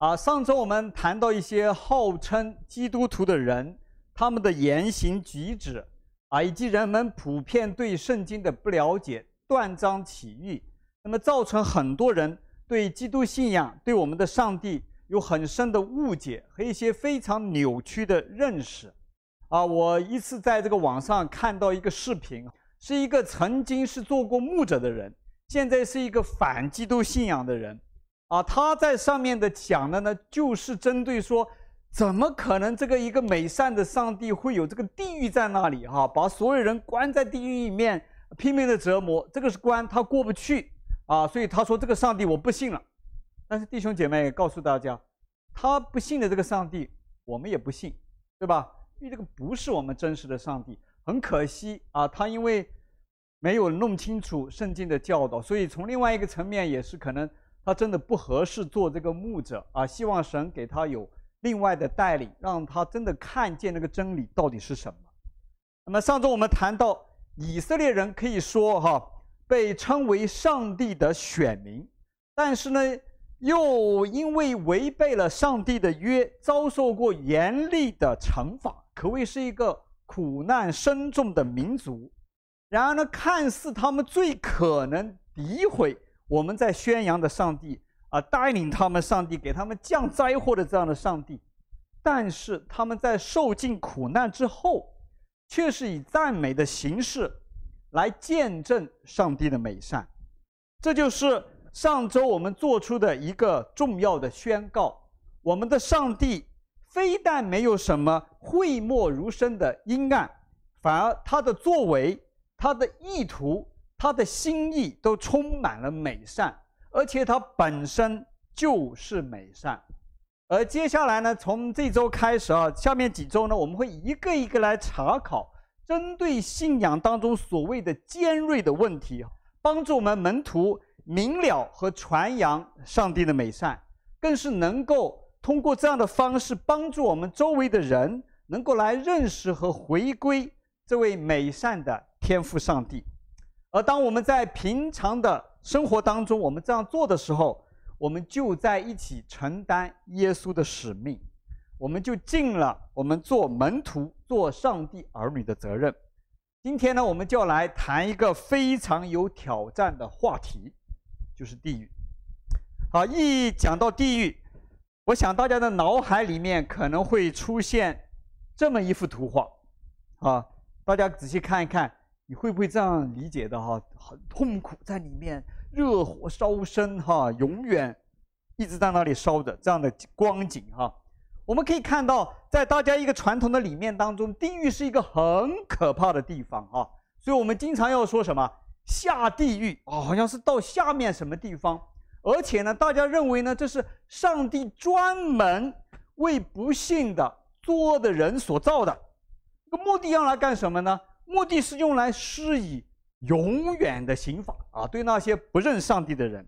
啊，上周我们谈到一些号称基督徒的人，他们的言行举止，啊，以及人们普遍对圣经的不了解、断章取义，那么造成很多人对基督信仰、对我们的上帝有很深的误解和一些非常扭曲的认识。啊，我一次在这个网上看到一个视频，是一个曾经是做过牧者的人，现在是一个反基督信仰的人，啊，他在上面的讲的呢，就是针对说，怎么可能这个一个美善的上帝会有这个地狱在那里哈，把所有人关在地狱里面拼命的折磨，这个是关他过不去啊，所以他说这个上帝我不信了。但是弟兄姐妹告诉大家，他不信的这个上帝，我们也不信，对吧？因为这个不是我们真实的上帝，很可惜啊，他因为没有弄清楚圣经的教导，所以从另外一个层面也是可能他真的不合适做这个牧者啊。希望神给他有另外的带领，让他真的看见那个真理到底是什么。那么上周我们谈到以色列人可以说哈被称为上帝的选民，但是呢，又因为违背了上帝的约，遭受过严厉的惩罚。可谓是一个苦难深重的民族，然而呢，看似他们最可能诋毁我们在宣扬的上帝啊，带领他们上帝给他们降灾祸的这样的上帝，但是他们在受尽苦难之后，却是以赞美的形式来见证上帝的美善。这就是上周我们做出的一个重要的宣告：我们的上帝。非但没有什么讳莫如深的阴暗，反而他的作为、他的意图、他的心意都充满了美善，而且他本身就是美善。而接下来呢，从这周开始啊，下面几周呢，我们会一个一个来查考，针对信仰当中所谓的尖锐的问题，帮助我们门徒明了和传扬上帝的美善，更是能够。通过这样的方式，帮助我们周围的人能够来认识和回归这位美善的天赋上帝。而当我们在平常的生活当中，我们这样做的时候，我们就在一起承担耶稣的使命，我们就尽了我们做门徒、做上帝儿女的责任。今天呢，我们就要来谈一个非常有挑战的话题，就是地狱。好，一讲到地狱。我想大家的脑海里面可能会出现这么一幅图画，啊，大家仔细看一看，你会不会这样理解的哈？很痛苦在里面，热火烧身哈，永远一直在那里烧着这样的光景哈。我们可以看到，在大家一个传统的理念当中，地狱是一个很可怕的地方啊，所以我们经常要说什么下地狱啊，好像是到下面什么地方。而且呢，大家认为呢，这是上帝专门为不信的作恶的人所造的。这个目的要来干什么呢？目的是用来施以永远的刑罚啊，对那些不认上帝的人。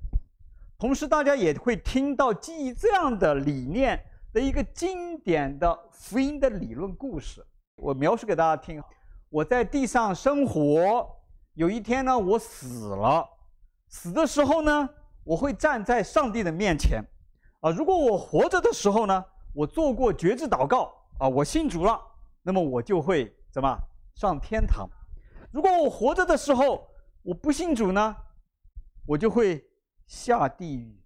同时，大家也会听到基于这样的理念的一个经典的福音的理论故事。我描述给大家听：我在地上生活，有一天呢，我死了，死的时候呢。我会站在上帝的面前，啊，如果我活着的时候呢，我做过决志祷告，啊，我信主了，那么我就会怎么上天堂？如果我活着的时候我不信主呢，我就会下地狱。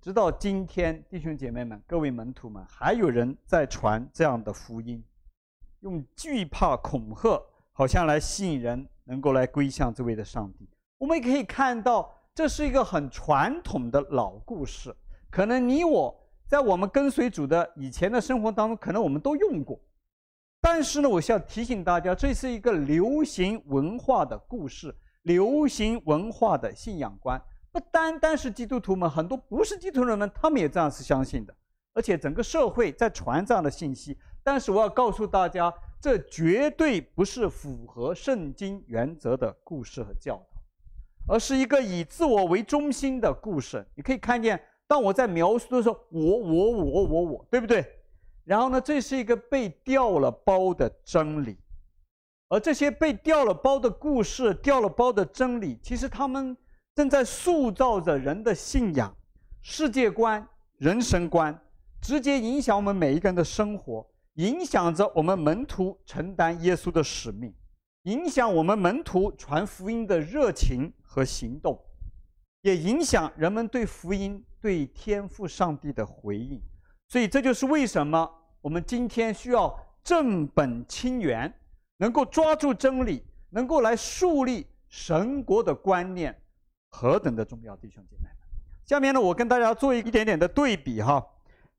直到今天，弟兄姐妹们、各位门徒们，还有人在传这样的福音，用惧怕恐吓，好像来吸引人能够来归向这位的上帝。我们也可以看到。这是一个很传统的老故事，可能你我在我们跟随主的以前的生活当中，可能我们都用过。但是呢，我需要提醒大家，这是一个流行文化的故事，流行文化的信仰观，不单单是基督徒们，很多不是基督徒人们，他们也这样是相信的，而且整个社会在传这样的信息。但是我要告诉大家，这绝对不是符合圣经原则的故事和教导。而是一个以自我为中心的故事。你可以看见，当我在描述的时候，我、我、我、我、我，对不对？然后呢，这是一个被掉了包的真理。而这些被掉了包的故事、掉了包的真理，其实他们正在塑造着人的信仰、世界观、人生观，直接影响我们每一个人的生活，影响着我们门徒承担耶稣的使命，影响我们门徒传福音的热情和行动，也影响人们对福音、对天赋上帝的回应。所以，这就是为什么我们今天需要正本清源，能够抓住真理，能够来树立神国的观念，何等的重要，弟兄姐妹们。下面呢，我跟大家做一点点的对比哈，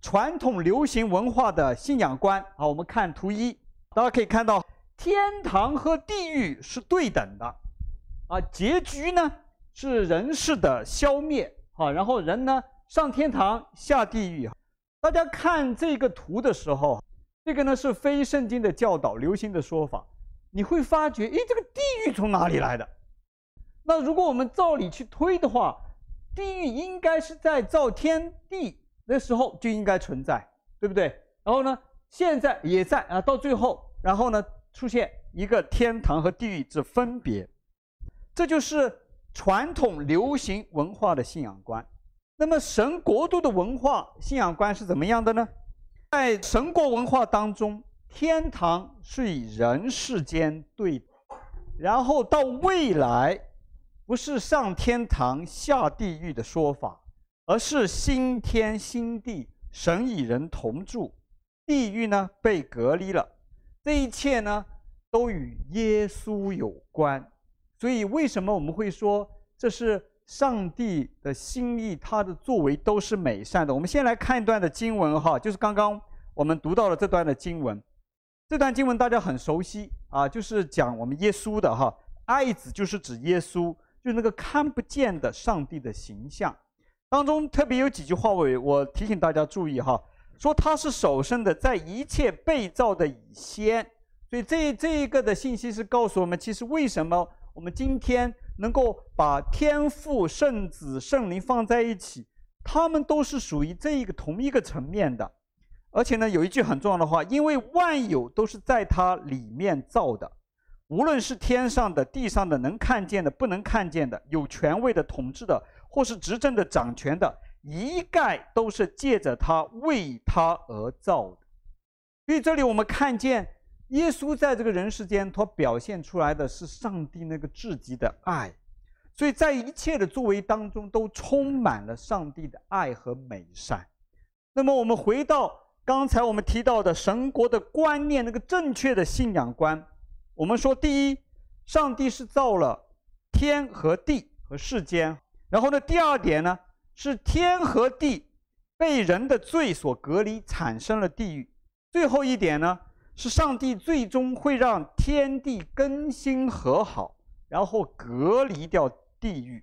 传统流行文化的信仰观。好，我们看图一，大家可以看到，天堂和地狱是对等的，啊，结局呢是人世的消灭，啊，然后人呢上天堂下地狱。大家看这个图的时候，这个呢是非圣经的教导，流行的说法，你会发觉，诶，这个地狱从哪里来的？那如果我们照理去推的话，地狱应该是在造天地的时候就应该存在，对不对？然后呢，现在也在啊，到最后，然后呢，出现一个天堂和地狱之分别，这就是传统流行文化的信仰观。那么神国度的文化信仰观是怎么样的呢？在神国文化当中，天堂是与人世间对，然后到未来。不是上天堂下地狱的说法，而是新天新地，神与人同住，地狱呢被隔离了。这一切呢都与耶稣有关。所以为什么我们会说这是上帝的心意？他的作为都是美善的。我们先来看一段的经文哈，就是刚刚我们读到了这段的经文。这段经文大家很熟悉啊，就是讲我们耶稣的哈，爱子就是指耶稣。就那个看不见的上帝的形象，当中特别有几句话，我我提醒大家注意哈，说他是首生的，在一切被造的以先，所以这这一个的信息是告诉我们，其实为什么我们今天能够把天父、圣子、圣灵放在一起，他们都是属于这一个同一个层面的，而且呢，有一句很重要的话，因为万有都是在它里面造的。无论是天上的、地上的，能看见的、不能看见的，有权位的、统治的，或是执政的、掌权的，一概都是借着他、为他而造的。所以这里我们看见耶稣在这个人世间，他表现出来的是上帝那个至极的爱，所以在一切的作为当中都充满了上帝的爱和美善。那么我们回到刚才我们提到的神国的观念，那个正确的信仰观。我们说，第一，上帝是造了天和地和世间。然后呢，第二点呢，是天和地被人的罪所隔离，产生了地狱。最后一点呢，是上帝最终会让天地更新和好，然后隔离掉地狱。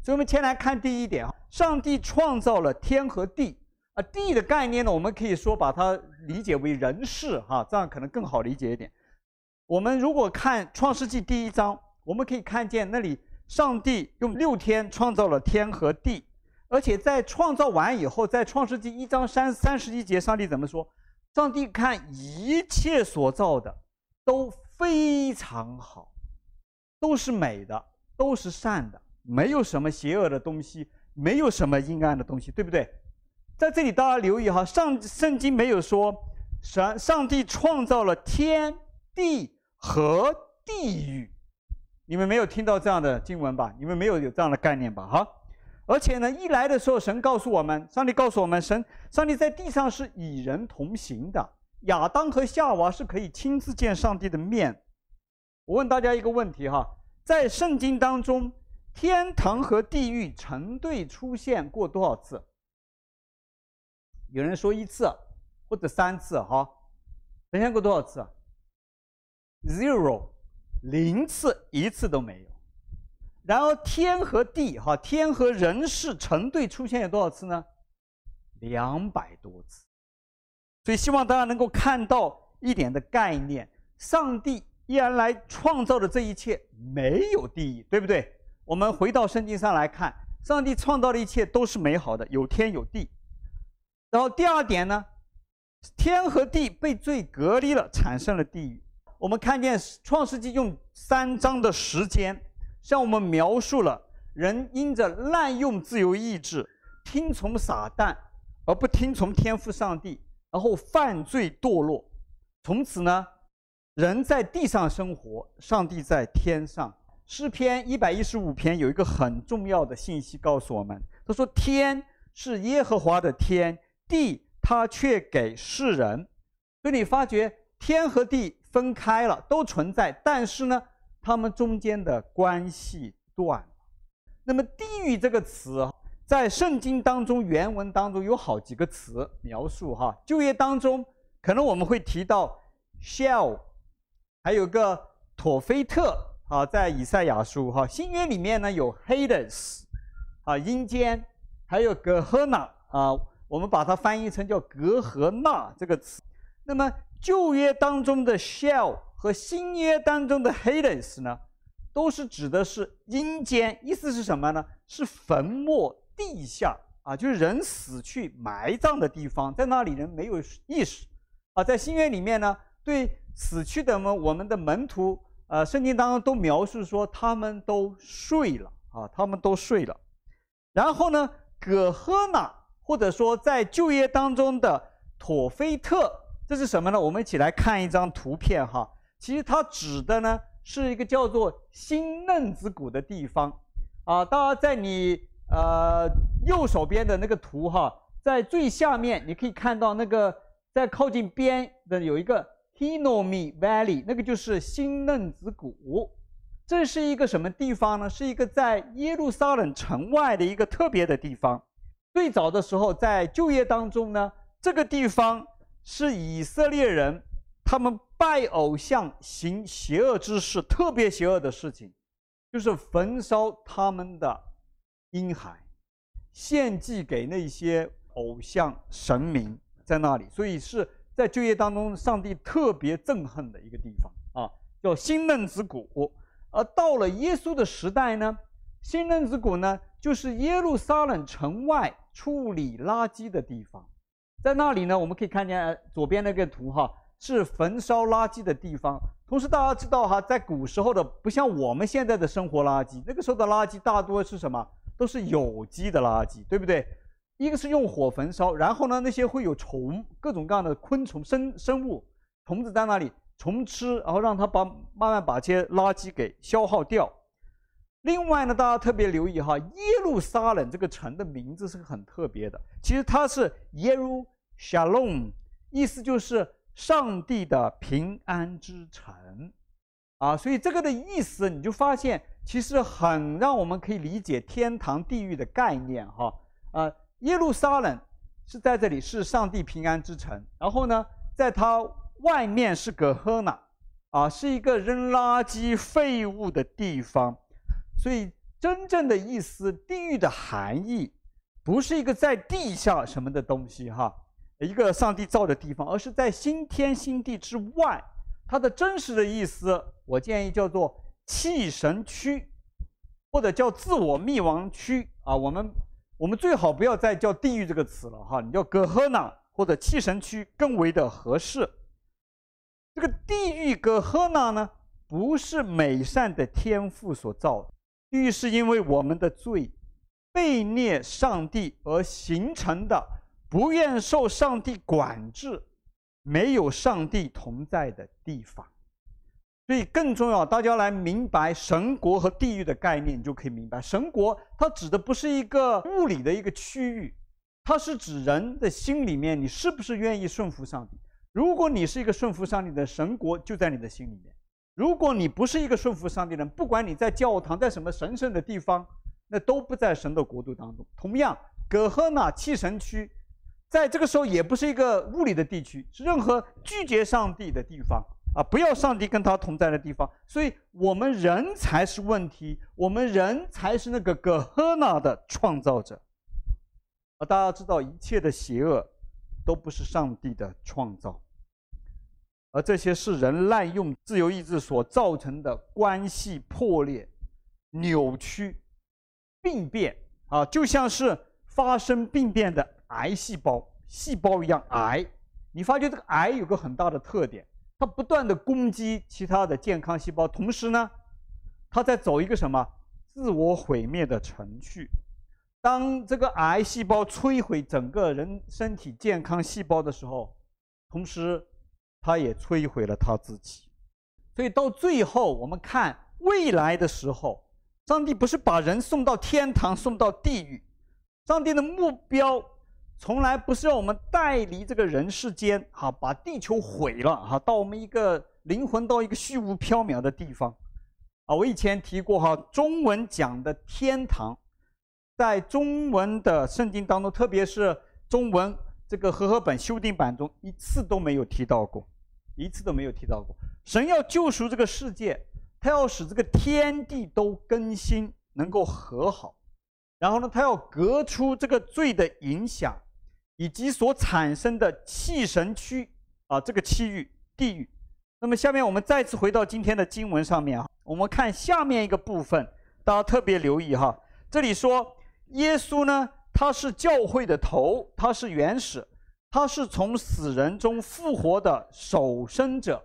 所以，我们先来看第一点啊，上帝创造了天和地啊，地的概念呢，我们可以说把它理解为人世哈，这样可能更好理解一点。我们如果看《创世纪》第一章，我们可以看见那里上帝用六天创造了天和地，而且在创造完以后，在《创世纪》一章三三十一节，上帝怎么说？上帝看一切所造的都非常好，都是美的，都是善的，没有什么邪恶的东西，没有什么阴暗的东西，对不对？在这里大家留意哈，上圣经没有说上上帝创造了天地。和地狱，你们没有听到这样的经文吧？你们没有有这样的概念吧？哈，而且呢，一来的时候，神告诉我们，上帝告诉我们，神上帝在地上是与人同行的。亚当和夏娃是可以亲自见上帝的面。我问大家一个问题哈，在圣经当中，天堂和地狱成对出现过多少次？有人说一次或者三次哈，出现过多少次？Zero，零次，一次都没有。然而天和地，哈，天和人世成对出现有多少次呢？两百多次。所以希望大家能够看到一点的概念：上帝依然来创造的这一切没有地狱，对不对？我们回到圣经上来看，上帝创造的一切都是美好的，有天有地。然后第二点呢，天和地被罪隔离了，产生了地狱。我们看见《创世纪》用三章的时间，向我们描述了人因着滥用自由意志、听从撒旦，而不听从天赋上帝，然后犯罪堕落，从此呢，人在地上生活，上帝在天上。诗篇一百一十五篇有一个很重要的信息告诉我们，他说：“天是耶和华的天，地他却给世人。”所以你发觉天和地分开了，都存在，但是呢，他们中间的关系断了。那么“地狱”这个词，在圣经当中原文当中有好几个词描述哈。旧约当中可能我们会提到 “Sheol”，还有个妥非特。啊，在以赛亚书哈，新约里面呢有 Hades，啊阴间，还有葛赫纳啊，我们把它翻译成叫格和纳这个词。那么旧约当中的 Sheol 和新约当中的 Hades 呢，都是指的是阴间，意思是什么呢？是坟墓地下啊，就是人死去埋葬的地方，在那里人没有意识啊。在新约里面呢，对死去的们，我们的门徒。呃，圣经当中都描述说他们都睡了啊，他们都睡了。然后呢，葛赫那或者说在旧约当中的妥菲特，这是什么呢？我们一起来看一张图片哈。其实它指的呢是一个叫做新嫩子骨的地方啊。大家在你呃右手边的那个图哈，在最下面你可以看到那个在靠近边的有一个。Hinomi Valley，那个就是新嫩子谷，这是一个什么地方呢？是一个在耶路撒冷城外的一个特别的地方。最早的时候，在就业当中呢，这个地方是以色列人他们拜偶像、行邪恶之事，特别邪恶的事情，就是焚烧他们的婴孩，献祭给那些偶像神明，在那里，所以是。在旧约当中，上帝特别憎恨的一个地方啊，叫新嫩子谷。而到了耶稣的时代呢，新嫩子谷呢，就是耶路撒冷城外处理垃圾的地方。在那里呢，我们可以看见左边那个图哈，是焚烧垃圾的地方。同时，大家知道哈，在古时候的不像我们现在的生活垃圾，那个时候的垃圾大多是什么？都是有机的垃圾，对不对？一个是用火焚烧，然后呢，那些会有虫，各种各样的昆虫、生生物、虫子在那里，虫吃，然后让它把慢慢把这些垃圾给消耗掉。另外呢，大家特别留意哈，耶路撒冷这个城的名字是很特别的，其实它是耶路撒冷，意思就是上帝的平安之城，啊，所以这个的意思你就发现，其实很让我们可以理解天堂、地狱的概念哈，啊。耶路撒冷是在这里，是上帝平安之城。然后呢，在它外面是葛赫纳，啊，是一个扔垃圾废物的地方。所以真正的意思，地狱的含义，不是一个在地下什么的东西哈，一个上帝造的地方，而是在新天新地之外。它的真实的意思，我建议叫做弃神区，或者叫自我灭亡区啊，我们。我们最好不要再叫地狱这个词了哈，你叫葛赫纳或者弃神区更为的合适。这个地狱葛赫纳呢，不是美善的天赋所造的，地狱是因为我们的罪，悖逆上帝而形成的，不愿受上帝管制，没有上帝同在的地方。所以更重要，大家来明白神国和地狱的概念，你就可以明白，神国它指的不是一个物理的一个区域，它是指人的心里面，你是不是愿意顺服上帝？如果你是一个顺服上帝的，神国就在你的心里面；如果你不是一个顺服上帝的人，不管你在教堂，在什么神圣的地方，那都不在神的国度当中。同样，葛赫纳弃神区，在这个时候也不是一个物理的地区，是任何拒绝上帝的地方。啊，不要上帝跟他同在的地方，所以我们人才是问题，我们人才是那个葛赫纳的创造者。啊，大家知道一切的邪恶都不是上帝的创造，而这些是人滥用自由意志所造成的关系破裂、扭曲、病变啊，就像是发生病变的癌细胞细胞一样癌。你发觉这个癌有个很大的特点。它不断的攻击其他的健康细胞，同时呢，它在走一个什么自我毁灭的程序。当这个癌细胞摧毁整个人身体健康细胞的时候，同时，它也摧毁了他自己。所以到最后，我们看未来的时候，上帝不是把人送到天堂，送到地狱。上帝的目标从来不是让我们带离这个人世间，哈，把地球毁了，哈，到我们一个灵魂到一个虚无缥缈的地方。啊，我以前提过，哈，中文讲的天堂。在中文的圣经当中，特别是中文这个和合本修订版中，一次都没有提到过，一次都没有提到过。神要救赎这个世界，他要使这个天地都更新，能够和好。然后呢，他要革出这个罪的影响，以及所产生的气神区啊，这个区域地域。那么下面我们再次回到今天的经文上面啊，我们看下面一个部分，大家特别留意哈，这里说。耶稣呢，他是教会的头，他是原始，他是从死人中复活的首生者，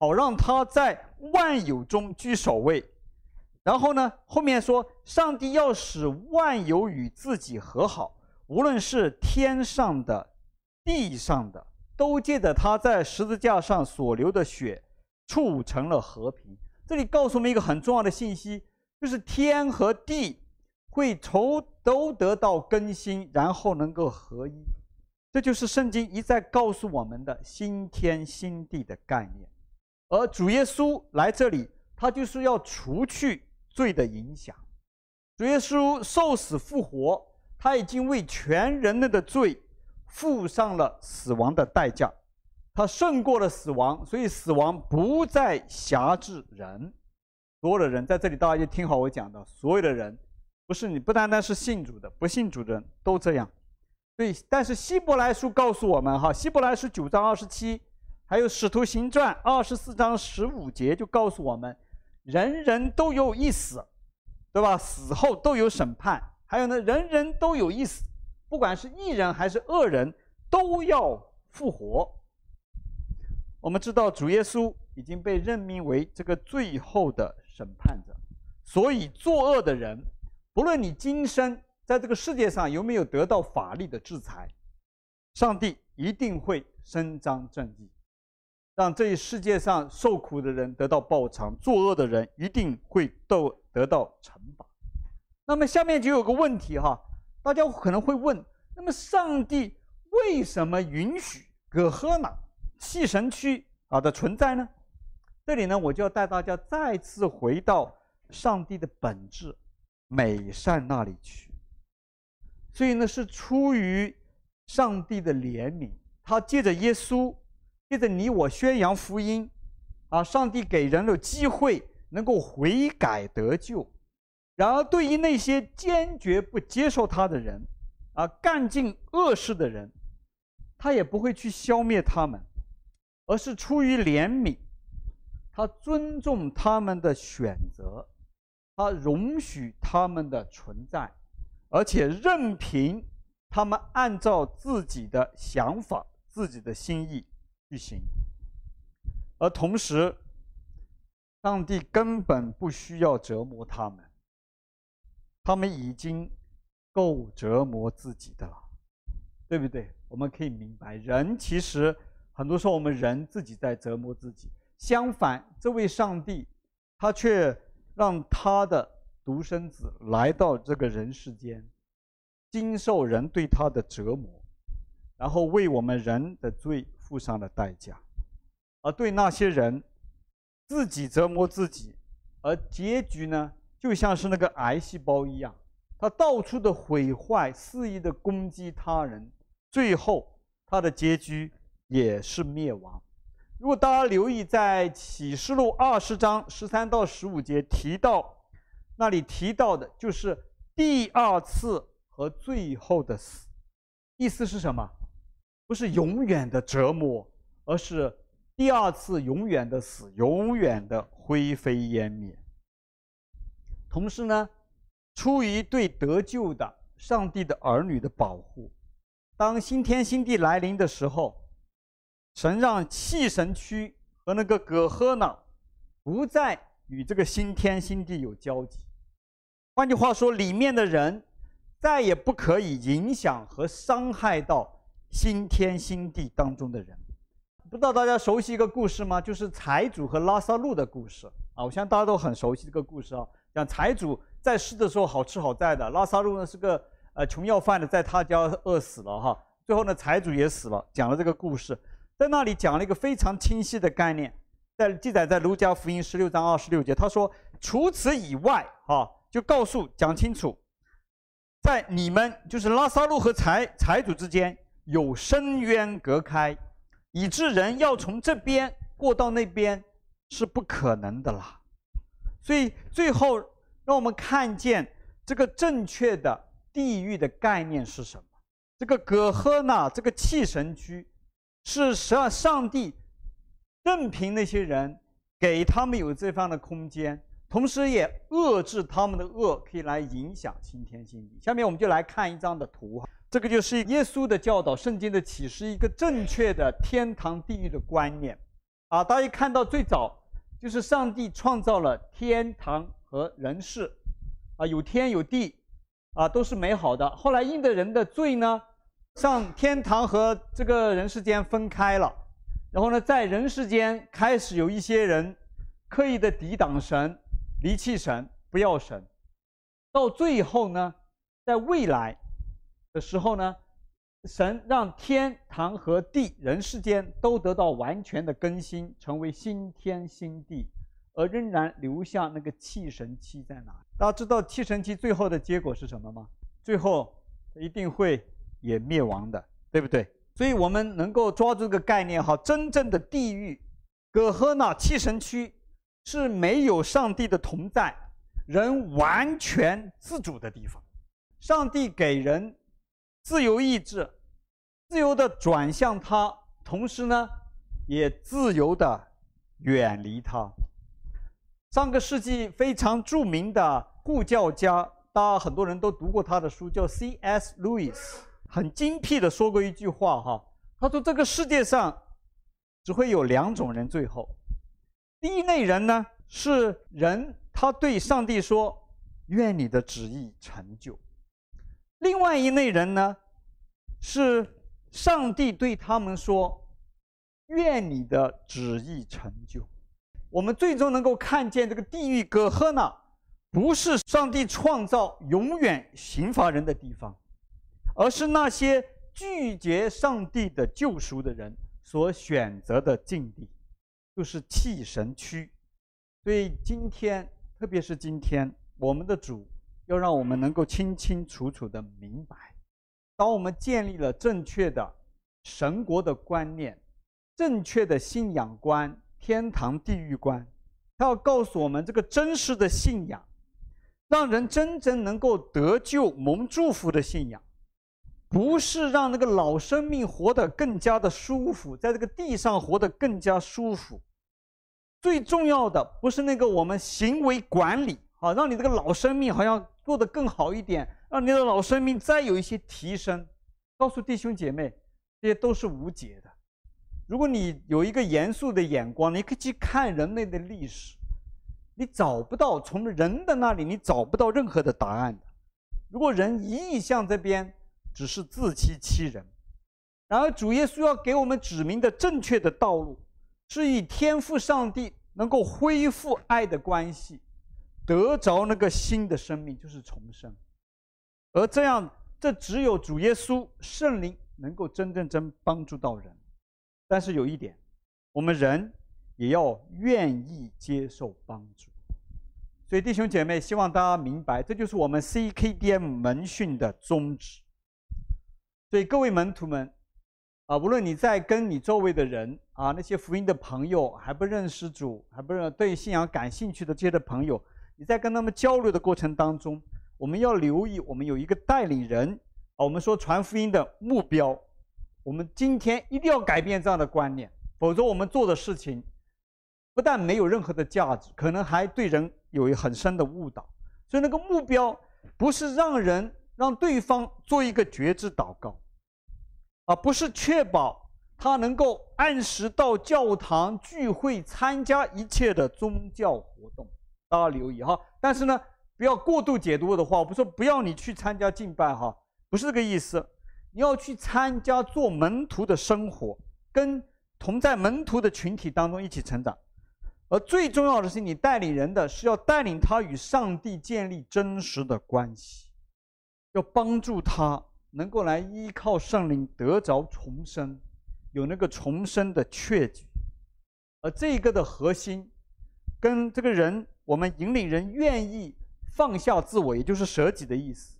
好让他在万有中居首位。然后呢，后面说，上帝要使万有与自己和好，无论是天上的、地上的，都借着他在十字架上所流的血，促成了和平。这里告诉我们一个很重要的信息，就是天和地。会从都得到更新，然后能够合一，这就是圣经一再告诉我们的新天新地的概念。而主耶稣来这里，他就是要除去罪的影响。主耶稣受死复活，他已经为全人类的罪付上了死亡的代价，他胜过了死亡，所以死亡不再辖制人。所有的人在这里，大家就听好我讲的，所有的人。不是你，不单单是信主的，不信主的人都这样。对，但是希伯来书告诉我们，哈，希伯来书九章二十七，还有使徒行传二十四章十五节就告诉我们，人人都有一死，对吧？死后都有审判。还有呢，人人都有一死，不管是义人还是恶人，都要复活。我们知道主耶稣已经被任命为这个最后的审判者，所以作恶的人。不论你今生在这个世界上有没有得到法律的制裁，上帝一定会伸张正义，让这一世界上受苦的人得到报偿，作恶的人一定会都得到惩罚。那么下面就有个问题哈，大家可能会问：那么上帝为什么允许葛赫纳弃神区啊的存在呢？这里呢，我就要带大家再次回到上帝的本质。美善那里去，所以呢，是出于上帝的怜悯，他借着耶稣，借着你我宣扬福音，啊，上帝给人的机会能够悔改得救。然而，对于那些坚决不接受他的人，啊，干尽恶事的人，他也不会去消灭他们，而是出于怜悯，他尊重他们的选择。他容许他们的存在，而且任凭他们按照自己的想法、自己的心意去行。而同时，上帝根本不需要折磨他们，他们已经够折磨自己的了，对不对？我们可以明白，人其实很多时候我们人自己在折磨自己。相反，这位上帝他却。让他的独生子来到这个人世间，经受人对他的折磨，然后为我们人的罪付上了代价。而对那些人，自己折磨自己，而结局呢，就像是那个癌细胞一样，他到处的毁坏，肆意的攻击他人，最后他的结局也是灭亡。如果大家留意，在启示录二十章十三到十五节提到，那里提到的就是第二次和最后的死，意思是什么？不是永远的折磨，而是第二次永远的死，永远的灰飞烟灭。同时呢，出于对得救的上帝的儿女的保护，当新天新地来临的时候。神让弃神区和那个葛赫呢不再与这个新天新地有交集。换句话说，里面的人再也不可以影响和伤害到新天新地当中的人。不知道大家熟悉一个故事吗？就是财主和拉撒路的故事啊！我相信大家都很熟悉这个故事啊。讲财主在世的时候好吃好在的，拉撒路呢是个呃穷要饭的，在他家饿死了哈。最后呢财主也死了，讲了这个故事，在那里讲了一个非常清晰的概念，在记载在儒家福音十六章二十六节，他说：除此以外哈，就告诉讲清楚，在你们就是拉撒路和财财主之间有深渊隔开。以致人要从这边过到那边是不可能的啦，所以最后让我们看见这个正确的地狱的概念是什么？这个葛赫纳这个气神区，是实际上上帝任凭那些人给他们有这方的空间，同时也遏制他们的恶，可以来影响新天新地。下面我们就来看一张的图哈。这个就是耶稣的教导，圣经的启示，一个正确的天堂地狱的观念，啊，大家看到最早就是上帝创造了天堂和人世，啊，有天有地，啊，都是美好的。后来因着人的罪呢，上天堂和这个人世间分开了，然后呢，在人世间开始有一些人刻意的抵挡神，离弃神，不要神，到最后呢，在未来。的时候呢，神让天堂和地人世间都得到完全的更新，成为新天新地，而仍然留下那个弃神期在哪？大家知道弃神期最后的结果是什么吗？最后一定会也灭亡的，对不对？所以我们能够抓住这个概念哈，真正的地狱，葛赫纳弃神区是没有上帝的同在，人完全自主的地方，上帝给人。自由意志，自由的转向他，同时呢，也自由的远离他。上个世纪非常著名的护教家，大家很多人都读过他的书，叫 C.S. Lewis，很精辟的说过一句话哈，他说这个世界上只会有两种人，最后，第一类人呢是人，他对上帝说：“愿你的旨意成就。”另外一类人呢，是上帝对他们说：“愿你的旨意成就。”我们最终能够看见这个地狱葛赫纳，不是上帝创造永远刑罚人的地方，而是那些拒绝上帝的救赎的人所选择的境地，就是弃神区。所以今天，特别是今天，我们的主。要让我们能够清清楚楚的明白，当我们建立了正确的神国的观念、正确的信仰观、天堂地狱观，他要告诉我们这个真实的信仰，让人真正能够得救、蒙祝福的信仰，不是让那个老生命活得更加的舒服，在这个地上活得更加舒服。最重要的不是那个我们行为管理，好让你这个老生命好像。做得更好一点，让你的老生命再有一些提升。告诉弟兄姐妹，这些都是无解的。如果你有一个严肃的眼光，你可以去看人类的历史，你找不到从人的那里，你找不到任何的答案的。如果人一意向这边，只是自欺欺人。然而，主耶稣要给我们指明的正确的道路，是以天父上帝能够恢复爱的关系。得着那个新的生命，就是重生，而这样，这只有主耶稣圣灵能够真正真帮助到人。但是有一点，我们人也要愿意接受帮助。所以弟兄姐妹，希望大家明白，这就是我们 CKDM 门训的宗旨。所以各位门徒们啊，无论你在跟你周围的人啊，那些福音的朋友还不认识主，还不认对信仰感兴趣的这些的朋友。你在跟他们交流的过程当中，我们要留意，我们有一个带领人啊，我们说传福音的目标，我们今天一定要改变这样的观念，否则我们做的事情不但没有任何的价值，可能还对人有很深的误导。所以那个目标不是让人让对方做一个觉知祷告，而不是确保他能够按时到教堂聚会，参加一切的宗教活动。大家留意哈，但是呢，不要过度解读我的话，我不说不要你去参加敬拜哈，不是这个意思。你要去参加做门徒的生活，跟同在门徒的群体当中一起成长。而最重要的是，你带领人的是要带领他与上帝建立真实的关系，要帮助他能够来依靠圣灵得着重生，有那个重生的确据。而这个的核心，跟这个人，我们引领人愿意放下自我，也就是舍己的意思。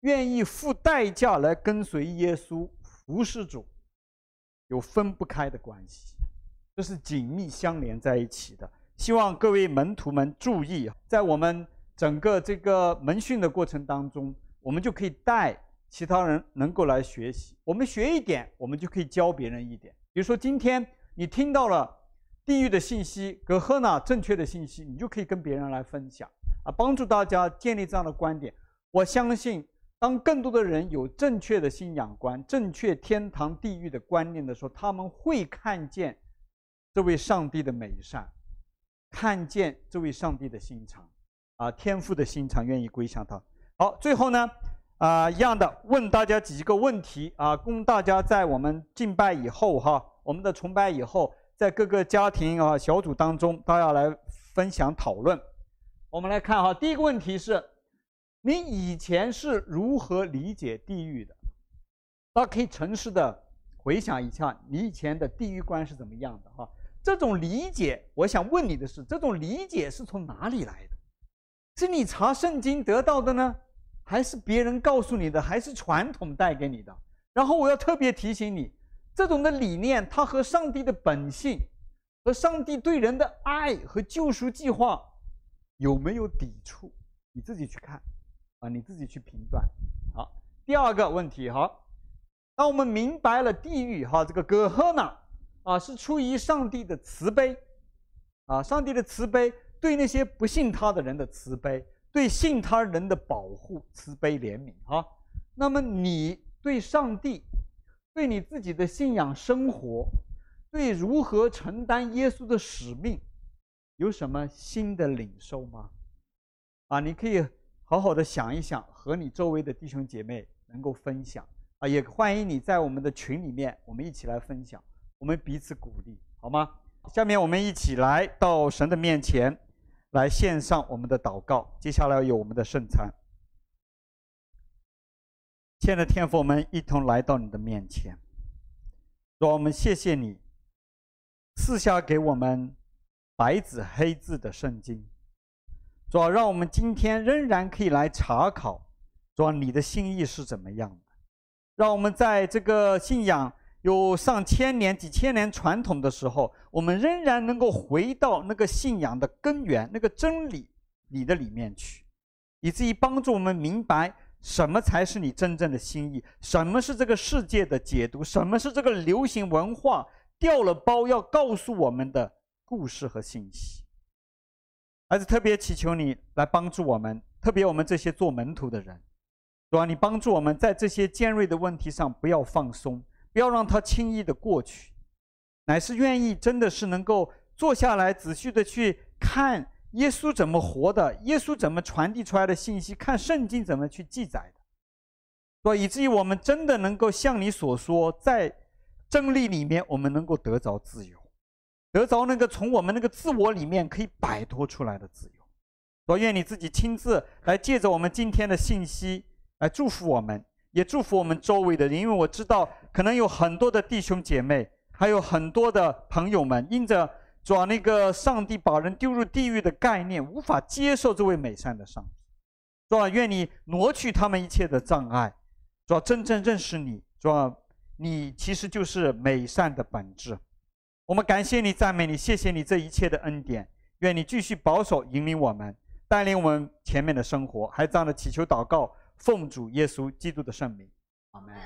愿意付代价来跟随耶稣、服侍主，有分不开的关系，这是紧密相连在一起的。希望各位门徒们注意，在我们整个这个门训的过程当中，我们就可以带其他人能够来学习。我们学一点，我们就可以教别人一点。比如说，今天你听到了地狱的信息，格赫纳正确的信息，你就可以跟别人来分享帮助大家建立这样的观点。我相信。当更多的人有正确的信仰观、正确天堂地狱的观念的时候，他们会看见这位上帝的美善，看见这位上帝的心肠，啊，天父的心肠，愿意归向他。好，最后呢，啊，一样的问大家几个问题啊，供大家在我们敬拜以后哈，我们的崇拜以后，在各个家庭啊小组当中，大家来分享讨论。我们来看哈，第一个问题是。你以前是如何理解地狱的？大家可以诚实的回想一下，你以前的地狱观是怎么样的？哈，这种理解，我想问你的是，这种理解是从哪里来的？是你查圣经得到的呢，还是别人告诉你的，还是传统带给你的？然后我要特别提醒你，这种的理念，它和上帝的本性，和上帝对人的爱和救赎计划有没有抵触？你自己去看。啊，你自己去评断。好，第二个问题，好，当我们明白了地狱，哈，这个葛赫纳啊，是出于上帝的慈悲，啊，上帝的慈悲对那些不信他的人的慈悲，对信他人的保护，慈悲怜悯，哈。那么你对上帝，对你自己的信仰生活，对如何承担耶稣的使命，有什么新的领受吗？啊，你可以。好好的想一想，和你周围的弟兄姐妹能够分享啊，也欢迎你在我们的群里面，我们一起来分享，我们彼此鼓励，好吗？下面我们一起来到神的面前，来献上我们的祷告。接下来有我们的圣餐。亲爱的天父，我们一同来到你的面前，让我们谢谢你赐下给我们白纸黑字的圣经。主要让我们今天仍然可以来查考，主要你的心意是怎么样的？让我们在这个信仰有上千年、几千年传统的时候，我们仍然能够回到那个信仰的根源、那个真理你的里面去，以至于帮助我们明白什么才是你真正的心意，什么是这个世界的解读，什么是这个流行文化掉了包要告诉我们的故事和信息。儿子特别祈求你来帮助我们，特别我们这些做门徒的人，主啊，你帮助我们在这些尖锐的问题上不要放松，不要让它轻易的过去，乃是愿意真的是能够坐下来仔细的去看耶稣怎么活的，耶稣怎么传递出来的信息，看圣经怎么去记载的，所以以至于我们真的能够像你所说，在真理里面我们能够得着自由。得着那个从我们那个自我里面可以摆脱出来的自由，我愿你自己亲自来借着我们今天的信息来祝福我们，也祝福我们周围的人，因为我知道可能有很多的弟兄姐妹，还有很多的朋友们，因着主那个上帝把人丢入地狱的概念，无法接受这位美善的上帝，主啊，愿你挪去他们一切的障碍，主啊，真正认识你，主啊，你其实就是美善的本质。我们感谢你，赞美你，谢谢你这一切的恩典。愿你继续保守引领我们，带领我们前面的生活。还这样的祈求祷告，奉主耶稣基督的圣名，阿门。